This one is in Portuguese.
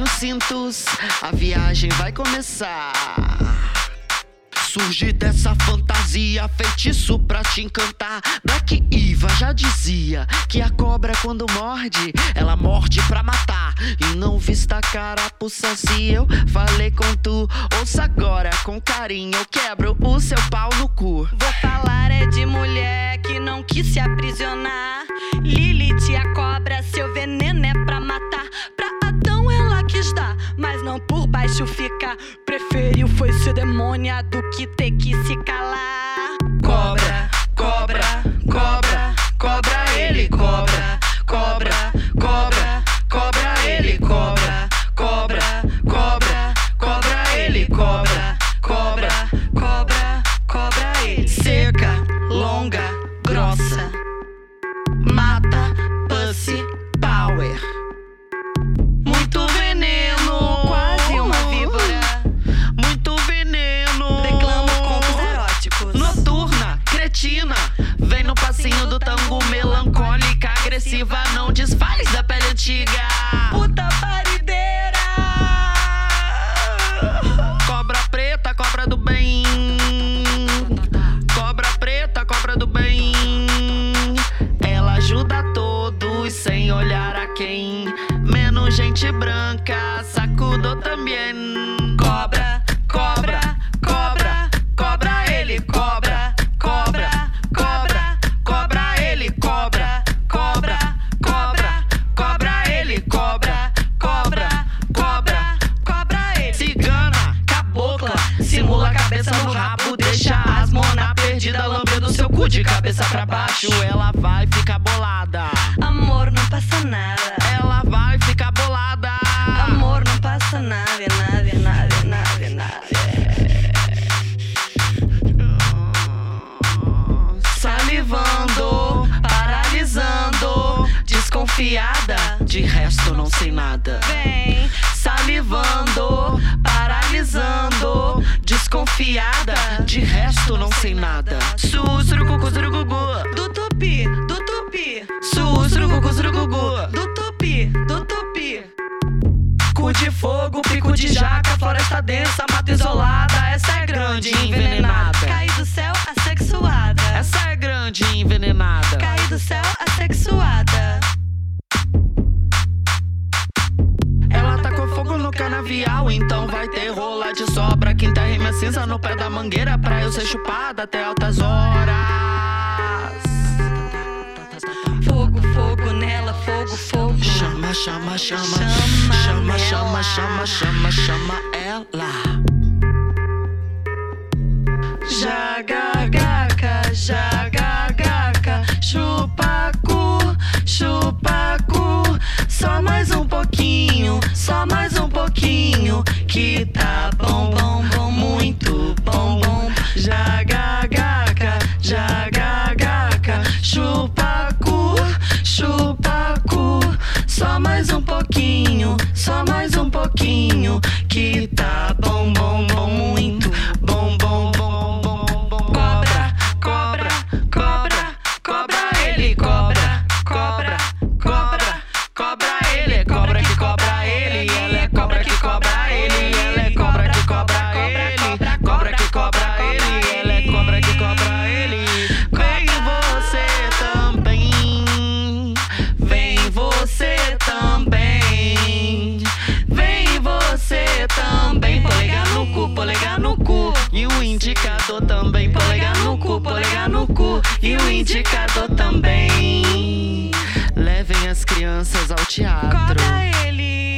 labirintos, a viagem vai começar. Surge dessa fantasia, feitiço pra te encantar. Black Eva já dizia que a cobra quando morde, ela morde pra matar. E não vista a carapuça se eu falei com tu. Ouça agora com carinho, eu quebro o seu pau no cu. Vou falar é de mulher que não quis se aprisionar. Lilith, a cobra, não por baixo ficar. Preferiu foi ser demônia do que ter que se calar. Branca, sacudo também. Cobra, cobra, cobra, cobra ele, cobra, cobra, cobra, cobra ele, cobra, cobra, cobra, cobra ele, cobra, cobra, cobra, Cobra ele. Cigana, cabocla, simula a cabeça no rabo, deixa as mona perdida lambendo seu cu de cabeça pra baixo. Ela vai ficar bolada, Amor não passa nada. Sei nada. Vem, Salivando, paralisando, desconfiada, de resto não sei nada. Sussurucucu, surugugu. do tupi, do tupi, Sussurucucu, surugugu. do tupi, do tupi. Cu de fogo, pico de jaca, floresta densa, mata isolada. Essa é grande e envenenada. Cai do céu assexuada. Essa é grande e envenenada. Cai do céu assexuada. De sobra. Quinta rima cinza no pé da mangueira pra eu ser chupada até altas horas. Fogo, fogo nela, fogo, fogo. Chama, chama, chama, Chama chama, chama, chama, chama, chama ela. Jagagaca, jagagaca, chupacu, chupacu. Só mais um pouquinho, só mais um pouquinho. Que tá pouquinho. E o indicador também. Levem as crianças ao teatro. Cobra ele,